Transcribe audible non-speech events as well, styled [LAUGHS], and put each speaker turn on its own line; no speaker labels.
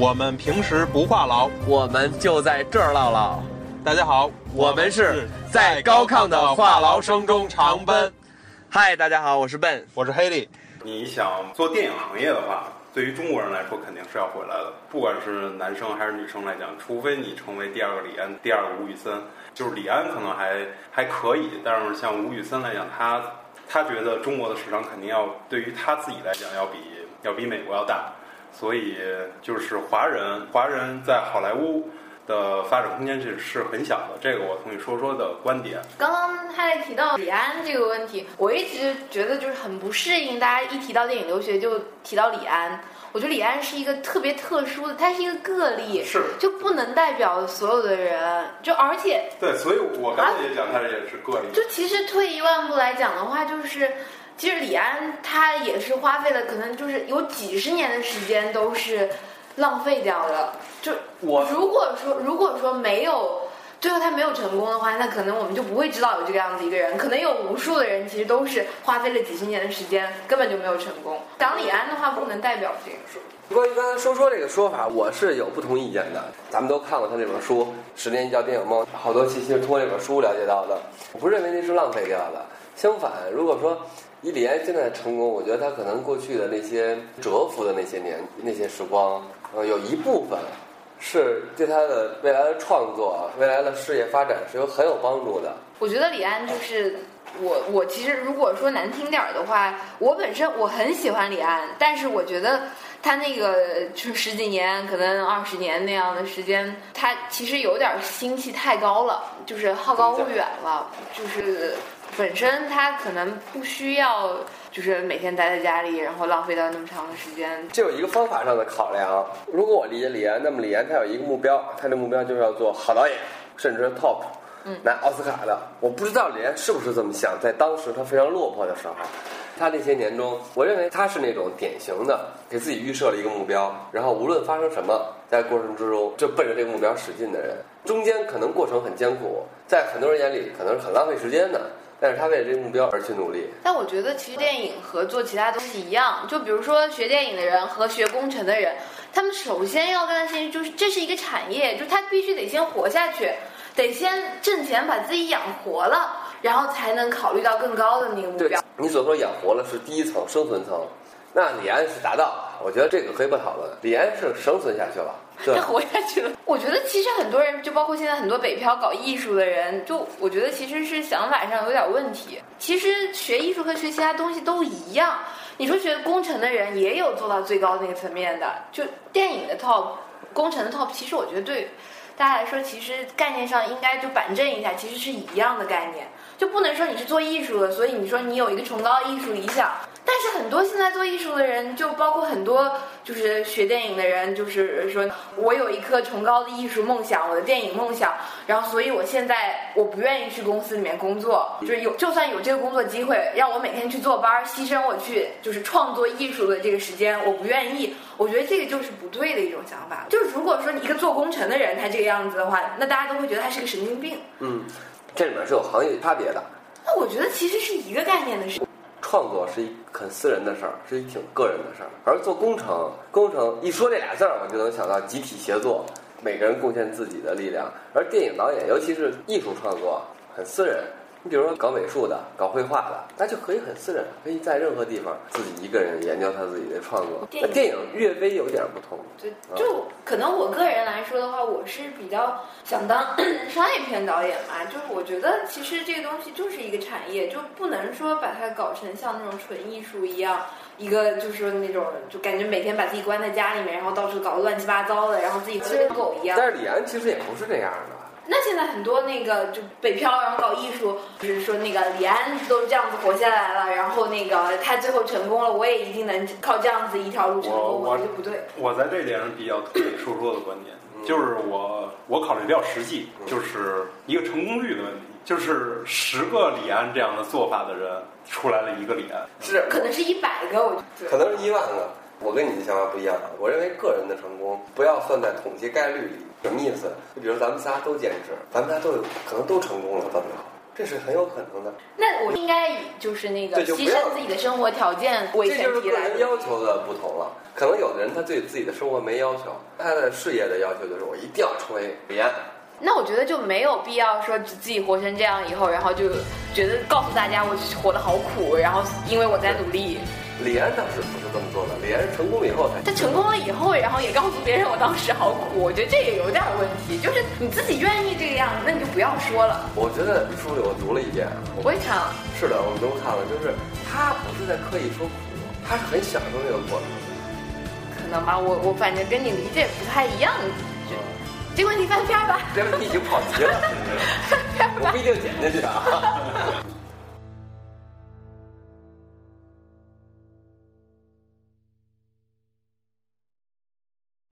我们平时不话痨，
我们就在这儿唠唠。
大家好，
我们是在高亢的话痨声中长奔。嗨，大家好，我是 Ben，
我是黑利。
你想做电影行业的话，对于中国人来说肯定是要回来的，不管是男生还是女生来讲，除非你成为第二个李安，第二个吴宇森。就是李安可能还还可以，但是像吴宇森来讲，他他觉得中国的市场肯定要对于他自己来讲要比要比美国要大。所以，就是华人，华人在好莱坞的发展空间是是很小的。这个我同意说说的观点。
刚刚他在提到李安这个问题，我一直觉得就是很不适应，大家一提到电影留学就提到李安。我觉得李安是一个特别特殊的，他是一个个例，
是
就不能代表所有的人。就而且
对，所以我刚才也讲，他也是个例。
就其实退一万步来讲的话，就是。其实李安他也是花费了，可能就是有几十年的时间都是浪费掉了。就
我
如果说如果说没有最后他没有成功的话，那可能我们就不会知道有这个样子一个人。可能有无数的人其实都是花费了几十年的时间，根本就没有成功。讲李安的话，不能代表这个说。
关于刚才说说这个说法，我是有不同意见的。咱们都看过他这本书《十年一觉电影梦》，好多信息是通过这本书了解到的。我不认为那是浪费掉的。相反，如果说以李安现在的成功，我觉得他可能过去的那些蛰伏的那些年、那些时光，呃，有一部分是对他的未来的创作、未来的事业发展是有很有帮助的。
我觉得李安就是我，我其实如果说难听点儿的话，我本身我很喜欢李安，但是我觉得他那个就十几年，可能二十年那样的时间，他其实有点心气太高了，就是好高骛远了，就是。本身他可能不需要，就是每天待在家里，然后浪费掉那么长的时间。
这有一个方法上的考量。如果我理解李安，那么李安他有一个目标，他的目标就是要做好导演，甚至是 top，拿奥斯卡的。我不知道李安是不是这么想，在当时他非常落魄的时候，他那些年中，我认为他是那种典型的给自己预设了一个目标，然后无论发生什么，在过程之中就奔着这个目标使劲的人。中间可能过程很艰苦，在很多人眼里可能是很浪费时间的。但是他为了这个目标而去努力。
但我觉得其实电影和做其他东西一样，就比如说学电影的人和学工程的人，他们首先要干的事情就是这是一个产业，就他必须得先活下去，得先挣钱把自己养活了，然后才能考虑到更高的那个目标。
你所说养活了是第一层生存层，那李安是达到，我觉得这个可以不讨论。李安是生存下去了。
他 [LAUGHS] 活下去了。我觉得其实很多人，就包括现在很多北漂搞艺术的人，就我觉得其实是想法上有点问题。其实学艺术和学其他东西都一样。你说学工程的人也有做到最高那个层面的，就电影的 top，工程的 top。其实我觉得对大家来说，其实概念上应该就板正一下，其实是一样的概念。就不能说你是做艺术的，所以你说你有一个崇高艺术理想。但是很多现在做艺术的人，就包括很多就是学电影的人，就是说我有一颗崇高的艺术梦想，我的电影梦想，然后所以我现在我不愿意去公司里面工作，就是有就算有这个工作机会，让我每天去坐班，牺牲我去就是创作艺术的这个时间，我不愿意。我觉得这个就是不对的一种想法。就是如果说你一个做工程的人他这个样子的话，那大家都会觉得他是个神经病。
嗯，这里面是有行业差别的。
那我觉得其实是一个概念的事。
创作是一很私人的事儿，是一挺个人的事儿。而做工程，工程一说这俩字儿，我就能想到集体协作，每个人贡献自己的力量。而电影导演，尤其是艺术创作，很私人。你比如说搞美术的、搞绘画的，那就可以很私人，可以在任何地方自己一个人研究他自己的创作。电影略微有点不同，
就就可能我个人来说的话，我是比较想当 [COUGHS] 商业片导演嘛。就是我觉得其实这个东西就是一个产业，就不能说把它搞成像那种纯艺术一样，一个就是那种就感觉每天把自己关在家里面，然后到处搞得乱七八糟的，然后自己跟狗一样。
但是李安其实也不是这样的。
那现在很多那个就北漂，然后搞艺术，就是说那个李安都这样子活下来了，然后那个他最后成功了，我也一定能靠这样子一条路成功，我觉得不对。
我在这点上比较同意说说的观点，就是我我考虑比较实际，就是一个成功率的问题，就是十个李安这样的做法的人出来了一个李安，
是
可能是一百个，我
可能是一万个。我跟你的想法不一样啊，我认为个人的成功不要算在统计概率里。什么意思？就比如咱们仨都兼职，咱们仨都有可能都成功了，到最后这是很有可能的。
那我应该以就是那个牺牲自己的生活条件为
这就是个人要求的不同了。可能有的人他对自己的生活没要求，他的事业的要求就是我一定要成为李安。
那我觉得就没有必要说自己活成这样以后，然后就觉得告诉大家我活得好苦，然后因为我在努力。
李安当时不是这么做的，李安成功了以后才
他成功了以后，然后也告诉别人我当时好苦，我觉得这也有点问题。就是你自己愿意这个样子，那你就不要说了。
我觉得书里我读了一遍，
我也看了，
是的，我们都看了，就是他不是在刻意说苦，他是很享受这个过程。
可能吧，我我反正跟你理解不太一样。这个问题翻篇吧，
这问题已经跑题了，[LAUGHS] 我不一定剪进去啊。